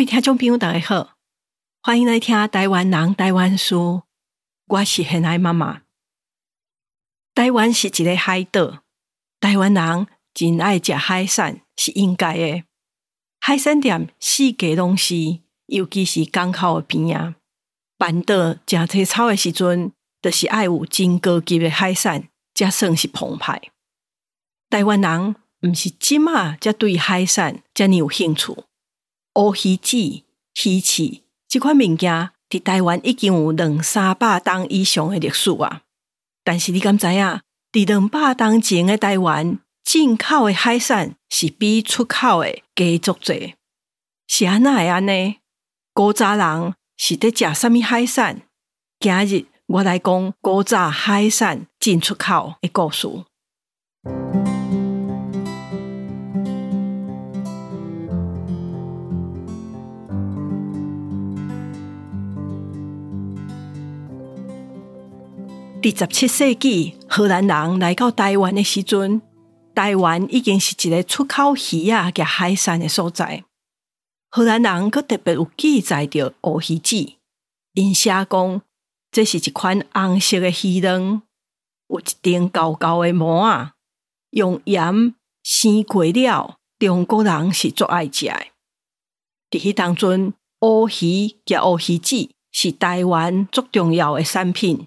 位听众朋友，大家好，欢迎来听台湾人台湾书。我是很爱妈妈。台湾是一个海岛，台湾人真爱食海产，是应该的。海产店四界拢是，尤其是港口的边啊，办桌食体操的时阵，就是爱有真高级的海产，才算是澎湃。台湾人毋是即马才对海产遮尔有兴趣。乌鱼子、鱼翅这款物件，伫台湾已经有两三百年以上的历史啊！但是你敢知影？伫两百年前的台湾，进口的海产是比出口的加足济。是安怎会安呢？古早人是伫食啥物海产？今日我来讲古早海产进出口的故事。第十七世纪，荷兰人来到台湾的时阵，台湾已经是一个出口鱼仔甲海产的所在。荷兰人阁特别有记载着乌鱼子，因写讲这是一款红色的鱼卵，有一顶高高的膜啊，用盐生过了，中国人是最爱食的。伫迄当阵，乌鱼加乌鱼子是台湾最重要的产品。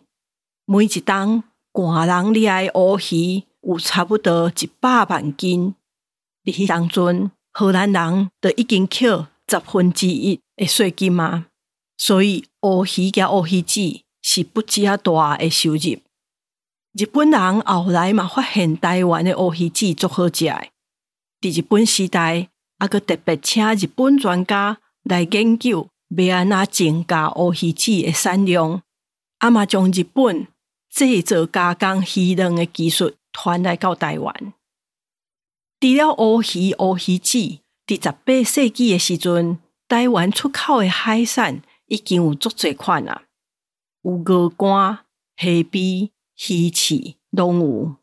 每一档官人厉害乌鱼有差不多一百万斤，伫迄当阵，荷兰人就已经扣十分之一的税金嘛，所以乌鱼加乌鱼子是不只啊大的收入。日本人后来嘛发现台湾的乌鱼子足好食，伫日本时代，还阁特别请日本专家来研究要安怎增加乌鱼子的产量，阿嘛将日本。制作加工鱼卵的技术传来到台湾。除了乌鱼、乌鱼子，第十八世纪的时阵，台湾出口的海产已经有足侪款啊，有鹅肝、虾皮、鱼翅拢有，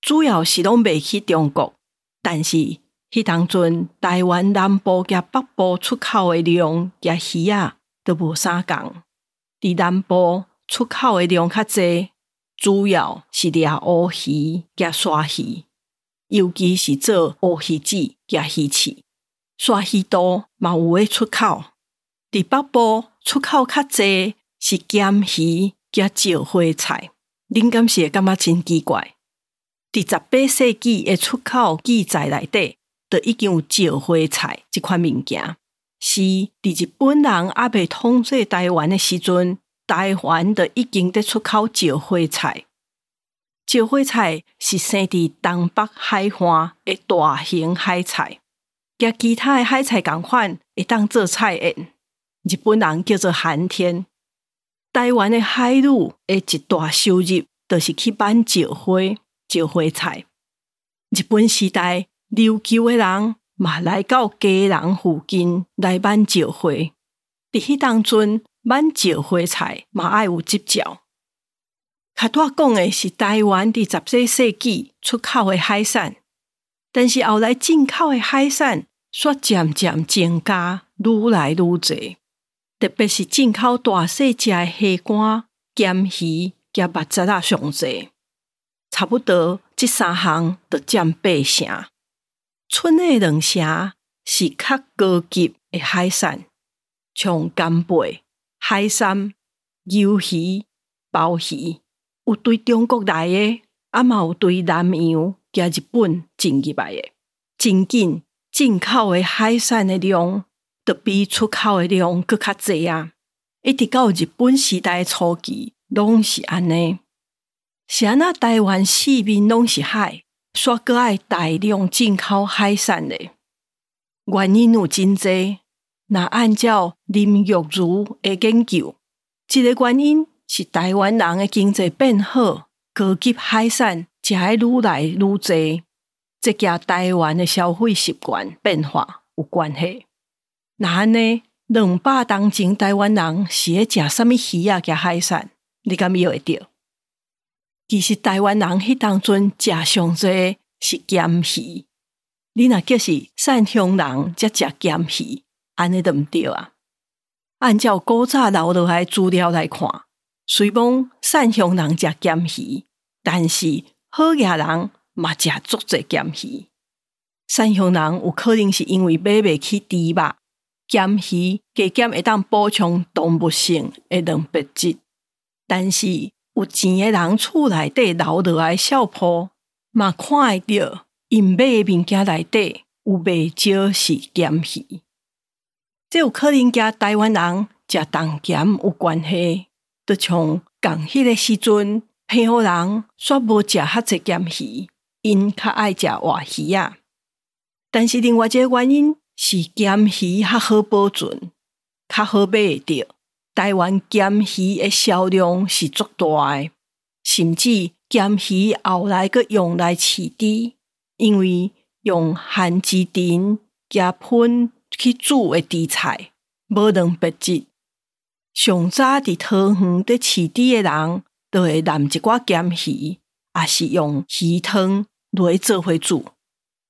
主要是拢卖去中国。但是，迄当阵台湾南部甲北部出口的量甲鱼仔都无相共，伫南部出口的量较侪。主要是抓乌鱼加沙鱼，尤其是做乌鱼子加鱼翅。沙鱼多嘛有诶出口。伫北部出口较侪是咸鱼加石花菜。恁敢是会感觉真奇怪？伫十八世纪诶出口记载内底，就已经有石花菜这款物件，是伫日本人还未统治台湾诶时阵。台湾的已经在出口石花菜，石花菜是生伫东北海岸的大型海菜，甲其他的海菜共款，会当做菜馅。日本人叫做寒天。台湾的海女的一大收入，就是去 bán 石花、石花菜。日本时代，琉球的人嘛来到家人附近来 bán 石花，伫迄当阵。满石花菜嘛爱有执照。较大讲的是台湾伫十四世纪出口的海产，但是后来进口的海产却渐渐增加，愈来愈侪。特别是进口大细只的虾干、咸鱼、甲肉粽仔上侪，差不多这三项就占八成。剩的两成是较高级的海产，像干贝。海参、鱿鱼、鲍鱼，有对中国来的，啊嘛有对南洋加日本进入来的。真紧进口的海产的量，都比出口的量阁较侪啊！一直到日本时代初期，拢是安尼。是安那台湾四面拢是海，煞阁爱大量进口海产的，原因有真侪。那按照林玉如的研究，一个原因是台湾人的经济变好，高级海产才会愈来愈多，这甲台湾的消费习惯变化有关系。那安呢？两百年前台湾人是爱食什么鱼仔加海产？你敢有会着？其实台湾人迄当阵食上济是咸鱼，你若叫是汕乡人才食咸鱼。安尼都毋对啊！按照古早留落来资料来看，虽讲善乡人食咸鱼，但是好野人嘛食足济咸鱼。善乡人有可能是因为买袂起猪肉，咸鱼加减会当补充动物性的蛋白质，但是有钱的人厝内底留落来小铺，嘛看会到因买的物件内底有袂少是咸鱼。这有可能甲台湾人食重咸有关系，就从讲迄个时阵，澎湖人煞无食较济咸鱼，因较爱食活鱼啊。但是另外一个原因是咸鱼较好保存，较好买会到。台湾咸鱼的销量是足大的，甚至咸鱼后来阁用来饲猪，因为用含鸡丁加喷。去煮的猪菜无蛋白质，上早伫桃园伫饲猪的人，都会揽一寡咸鱼，也是用鱼汤来做伙煮。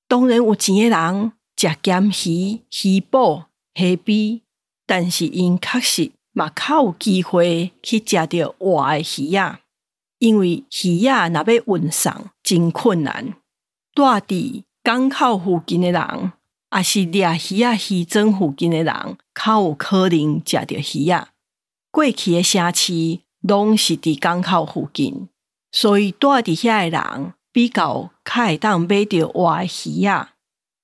当然有钱的人食咸鱼、鱼脯、虾米，但是因确实嘛较有机会去食到活的鱼啊，因为鱼啊若要运送真困难。住伫港口附近的人。也是掠鱼啊，渔庄附近的人较有可能食到鱼啊。过去的城市拢是伫港口附近，所以住伫遐的人比较较会当买到活的鱼啊。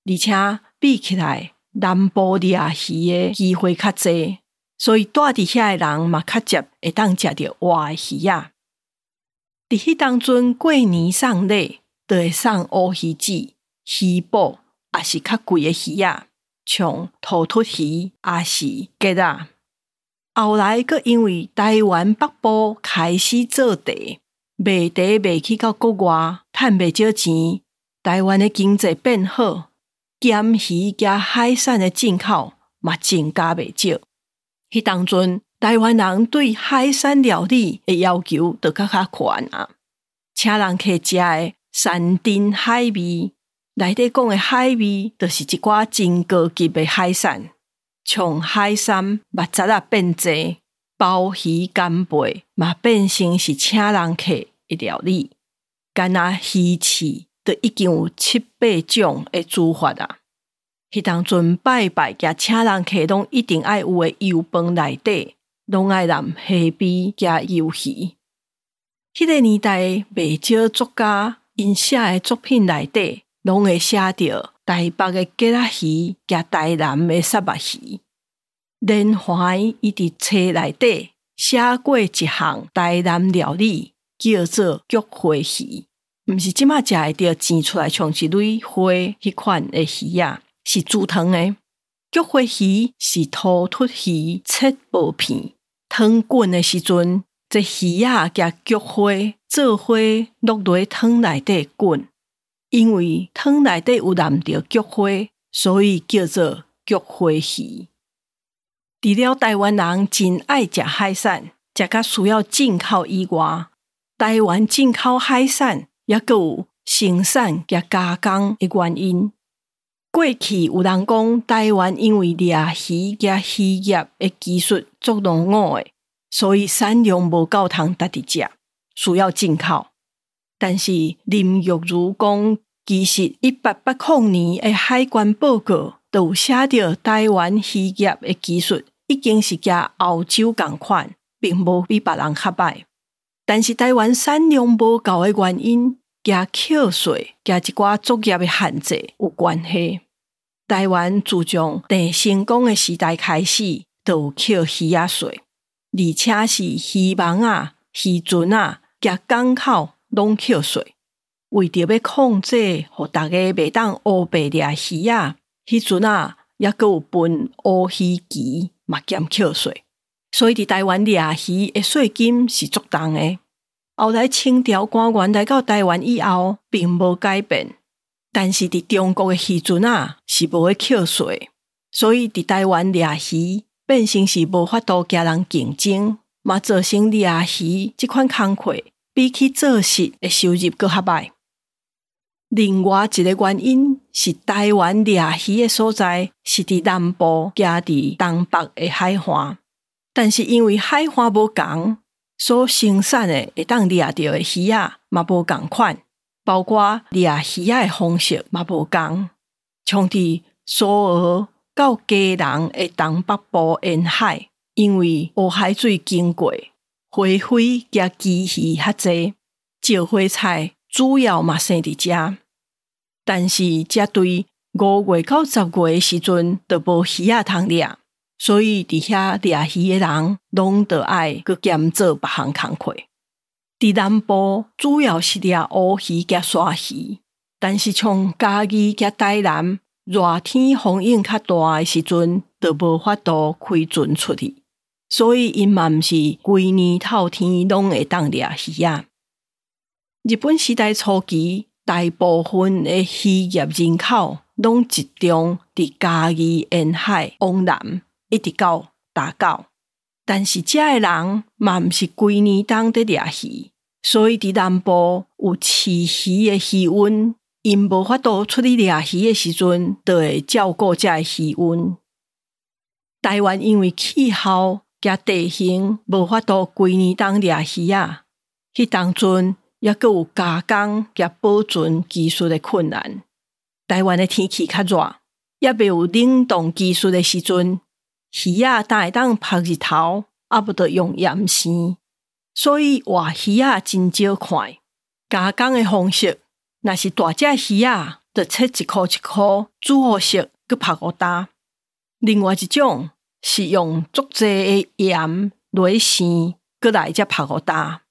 而且比起来，南部掠鱼的机会较侪，所以住伫遐的人嘛较接会当食到活的鱼啊。伫迄当阵过年送礼，都会送乌鱼子、鱼脯。也是较贵的鱼啊，像土魠鱼，也是吉仔。后来，阁因为台湾北部开始做茶，卖茶卖去到国外，赚袂少钱。台湾的经济变好，咸鱼加海产的进口嘛增加袂少。迄当阵，台湾人对海产料理的要求就较较悬啊，请人客食的山珍海味。内底讲的海味，就是一寡真高级的海产，从海参、肉杂啊变济，鲍鱼、干贝嘛变成是请人客的料理。干那鱼翅都已经有七八种的煮法啊！迄当阵拜拜加请人客，拢一定爱有的油饭内底，拢爱淋虾米加鱿鱼。迄个年代，未少作家因写的作品内底。拢会写着台北的吉仔鱼，加台南的沙巴鱼。连环伊伫册内底写过一项台南料理，叫做菊花鱼，毋是即马食会着煎出来像一蕊花迄款的鱼啊，是煮汤的。菊花鱼是土魠鱼切薄片，汤滚的时阵，这鱼啊加菊花做花落落汤内底滚。因为汤内底有淋着菊花，所以叫做菊花鱼。除了台湾人真爱食海产，食甲需要进口以外，台湾进口海产也阁有生产甲加工的原因。过去有人讲，台湾因为掠鱼甲渔业的技术足落伍的，所以产量无够通家己食，需要进口。但是林玉如讲，其实一八八零年的海关报告都写着台湾渔业的技术已经是甲澳洲共款，并无比别人较歹。但是台湾产量无够的原因，甲扣税甲一寡作业的限制有关系。台湾自从郑成功的时代开始，都扣鱼仔税，而且是鱼网啊、渔船啊、甲港口。拢扣税，为着要控制，互大家袂当乌白掠鱼啊，迄阵啊，抑阁有分乌鱼期嘛减扣税，所以伫台湾掠鱼的税金是足重的。后来清朝官员来到台湾以后，并无改变，但是伫中国的渔船啊是无会扣税，所以伫台湾掠鱼变成是无法度甲人竞争，嘛造成掠鱼即款工课。比起做事的收入阁较歹。另外一个原因是台湾掠鱼的所在，是伫南部加伫东北的海岸。但是因为海岸无同，所生产的会当掠到的鱼仔嘛无共款，包括掠鱼仔的方式嘛无同。从伫苏俄到基隆的东北部沿海，因为乌海水经过，花卉加鲫鱼较侪，石花菜主要嘛生伫遮。但是，这对五月到十月的时阵，都无鱼仔通掠，所以伫遐掠鱼的人，拢得爱搁兼做别项工课。伫南部主要是掠乌鱼加沙鱼，但是从嘉义加台南热天风影较大的时阵，都无法度开船出去，所以因嘛毋是规年透天拢会当掠鱼仔。日本时代初期。大部分的渔业人口拢集中伫嘉义沿海往南，一直到大港。但是遮个人嘛毋是规年当伫掠鱼，所以伫南部有饲鱼的鱼温，因无法度出去掠鱼的时阵，就会照顾遮个鱼温。台湾因为气候加地形无法度规年当掠鱼啊，去当阵。抑阁有加工甲保存技术的困难。台湾的天气较热，抑未有冷冻技术的时阵，鱼仔当会当晒日头，啊不得用盐生，所以活鱼仔真少看。加工的方式，若是大只鱼仔，就切一颗一颗，煮好食，阁晒乌焦。另外一种是用足济的盐来生，阁来才晒乌焦。啊，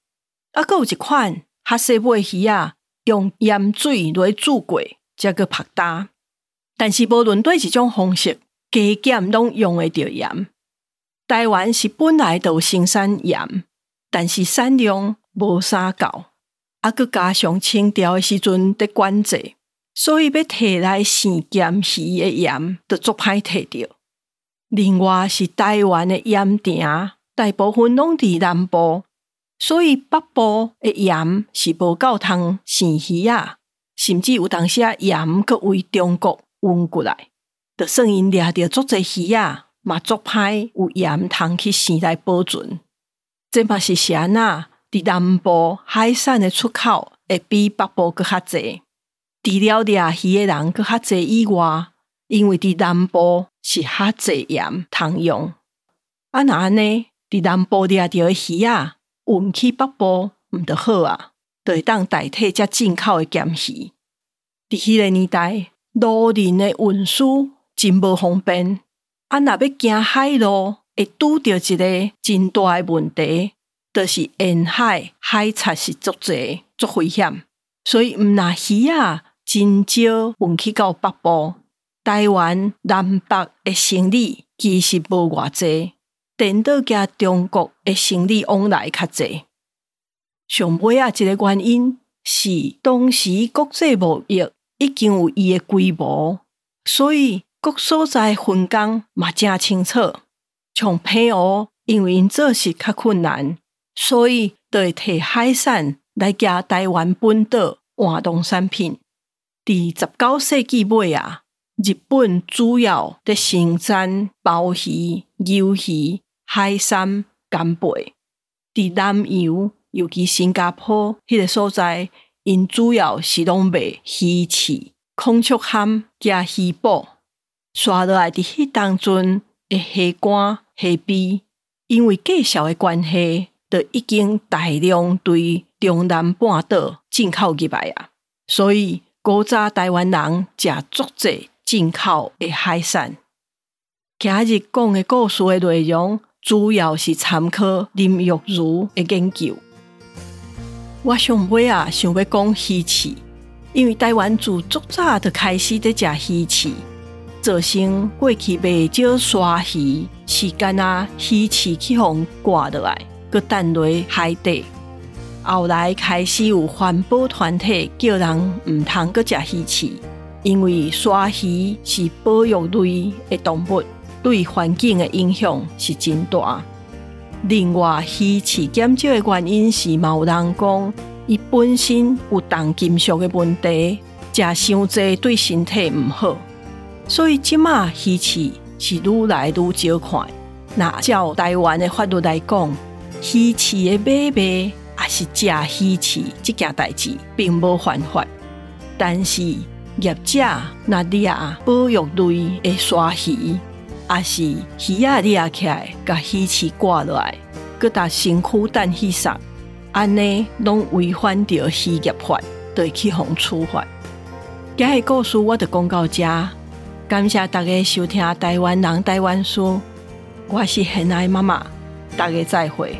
阁有一款。较细尾鱼仔用盐水来煮过，才阁曝焦。但是无论对一种方式，加减拢用会着盐。台湾是本来就生产盐，但是产量无啥够，啊，阁加上清朝的时阵的管制，所以要摕来生咸鱼的盐，就足歹摕着。另外是台湾的盐埕，大部分拢伫南部。所以北部的盐是无够通生鱼仔，甚至有当时盐阁为中国运过来，就算因掠着足侪鱼仔，嘛足歹有盐通去生来保存。这嘛是啥呐？伫南部海产的出口会比北部阁较侪，除了掠鱼的人阁较侪以外，因为伫南部是较侪盐通用。啊那安尼，伫南部掠着的鱼仔。运去北部毋得好啊，就会当代替遮进口的咸鱼。伫迄个年代，路人的运输真无方便，啊，若要行海路，会拄着一个真大的问题，就是沿海海贼是足侪、足危险。所以，毋若鱼仔真少运去到北部，台湾南北的生理其实无偌侪。颠倒加中国的生理往来较济，上尾啊，一个原因是当时国际贸易已经有伊的规模，所以各所在分工嘛正清楚。像澎湖，因为因做事较困难，所以就会摕海产来加台湾本岛换农产品。伫十九世纪尾啊，日本主要的生产鲍鱼、鱿鱼。海参、干贝，伫南洋，尤其新加坡迄个所在，因主要是拢卖鱼翅、孔雀蚶加鱼脯。刷落来伫迄当中的虾干、虾皮，因为介绍的关系，就已经大量对中南半岛进口入来啊。所以古早台湾人食足济进口的海产。今日讲的故事的内容。主要是参考林玉如的研究。我上尾啊，想要讲鱼翅，因为台湾自足早就开始在食鱼翅，造成过去未少鲨鱼是干啊鱼翅去互挂落来，搁等落海底。后来开始有环保团体叫人毋通搁食鱼翅，因为沙鱼是保育类的动物。对环境的影响是真大。另外，鱼翅减少的原因是，有人讲伊本身有重金属的问题，食伤济对身体毋好，所以即马鱼翅是愈来愈少看。那照台湾的法律来讲，鱼翅的买卖也是食鱼翅这件代志，并无犯法。但是业者那掠保育类的沙鱼，也是鱼仔掠起来，甲鱼翅挂落来，搁搭身躯等鱼上，安尼拢违反着渔业法，对去互处罚。今日故事我就讲到这，感谢大家收听台湾人台湾书，我是贤爱妈妈，大家再会。